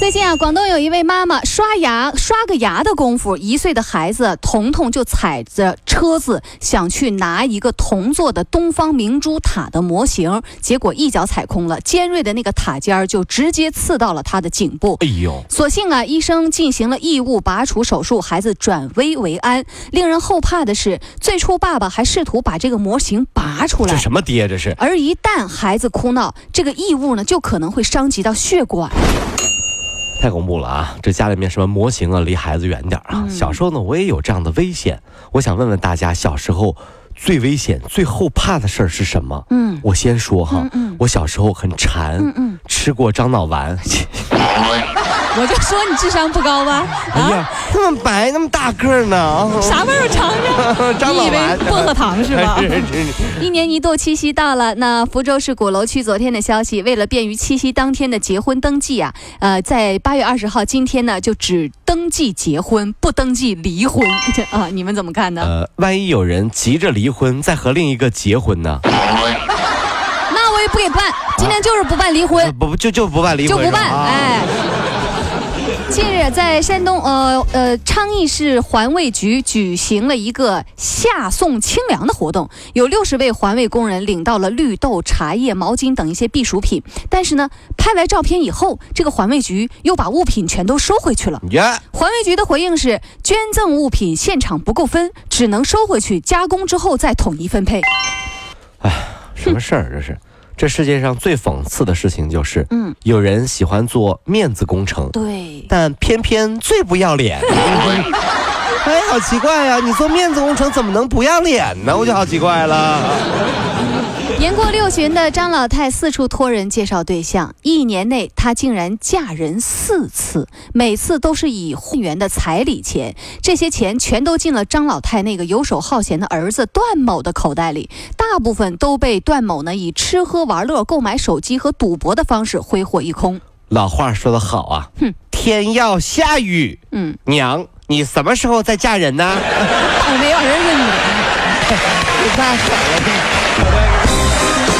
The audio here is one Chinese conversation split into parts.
最近啊，广东有一位妈妈刷牙刷个牙的功夫，一岁的孩子彤彤就踩着车子想去拿一个铜做的东方明珠塔的模型，结果一脚踩空了，尖锐的那个塔尖儿就直接刺到了他的颈部。哎呦，所幸啊，医生进行了异物拔除手术，孩子转危为安。令人后怕的是，最初爸爸还试图把这个模型拔出来，这什么爹这是？而一旦孩子哭闹，这个异物呢就可能会伤及到血管。太恐怖了啊！这家里面什么模型啊，离孩子远点啊。小时候呢，我也有这样的危险。我想问问大家，小时候最危险、最后怕的事儿是什么？嗯，我先说哈，我小时候很馋，嗯嗯，吃过樟脑丸。我就说你智商不高吧？哎呀，那么白，那么大个呢？啥味儿？尝尝。你以为薄荷糖是吧？一年一度七夕到了，那福州市鼓楼区昨天的消息，为了便于七夕当天的结婚登记啊，呃，在八月二十号今天呢，就只登记结婚，不登记离婚 啊？你们怎么看呢？呃，万一有人急着离婚，再和另一个结婚呢？那我也不给办，今天就是不办离婚，不不就就不办离婚，就不办，哎。在山东呃呃昌邑市环卫局举行了一个夏送清凉的活动，有六十位环卫工人领到了绿豆、茶叶、毛巾等一些避暑品。但是呢，拍完照片以后，这个环卫局又把物品全都收回去了。环卫局的回应是：捐赠物品现场不够分，只能收回去加工之后再统一分配。哎，什么事儿这是？这世界上最讽刺的事情就是，嗯，有人喜欢做面子工程，对，但偏偏最不要脸。哎，好奇怪呀！你做面子工程怎么能不要脸呢？我就好奇怪了。年过六旬的张老太四处托人介绍对象，一年内她竟然嫁人四次，每次都是以婚元的彩礼钱，这些钱全都进了张老太那个游手好闲的儿子段某的口袋里，大部分都被段某呢以吃喝玩乐、购买手机和赌博的方式挥霍一空。老话说得好啊，哼，天要下雨，嗯，娘，你什么时候再嫁人呢？倒霉有儿子你，你太傻了。Obrigado.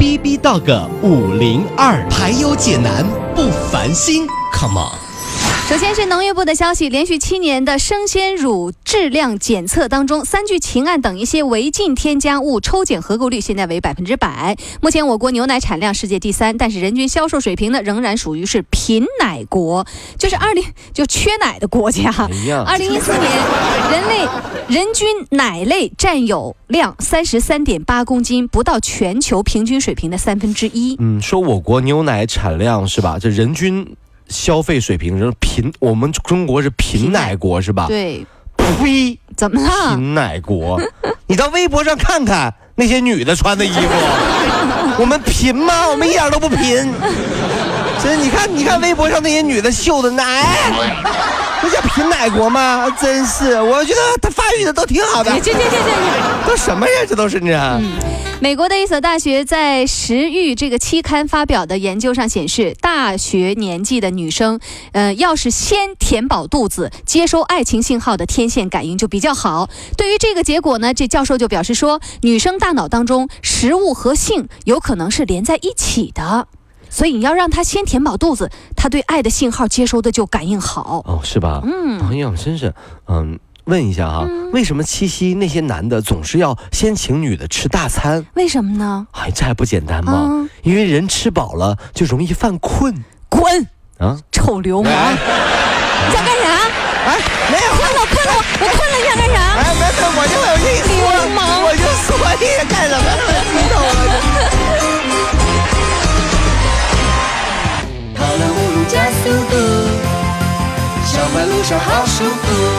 B B 到个五零二排忧解难不烦心，Come on。首先是农业部的消息，连续七年的生鲜乳质量检测当中，三聚氰胺等一些违禁添加物抽检合格率现在为百分之百。目前我国牛奶产量世界第三，但是人均销售水平呢，仍然属于是贫奶国，就是二零就缺奶的国家。二零一四年，人类 人均奶类占有量三十三点八公斤，不到全球平均水平的三分之一。嗯，说我国牛奶产量是吧？这人均。消费水平是贫，我们中国是贫奶国是吧？对，呸！怎么了？贫奶国，你到微博上看看那些女的穿的衣服，我们贫吗？我们一点都不贫。真你看，你看微博上那些女的秀的奶，那叫贫奶国吗？真是，我觉得他发育的都挺好的。这这这这，都什么呀？这都是你。美国的一所大学在《食欲》这个期刊发表的研究上显示，大学年纪的女生，呃，要是先填饱肚子，接收爱情信号的天线感应就比较好。对于这个结果呢，这教授就表示说，女生大脑当中食物和性有可能是连在一起的，所以你要让他先填饱肚子，他对爱的信号接收的就感应好。哦，是吧？嗯，哎呀，真是，嗯。问一下哈，为什么七夕那些男的总是要先请女的吃大餐？为什么呢？哎，这还不简单吗？因为人吃饱了就容易犯困。滚！啊，臭流氓！你想干啥？哎，没有，困了困了，我困了，你想干啥？哎，没事，我就我就一说，流氓我就说你干什么？激动了。好舒服。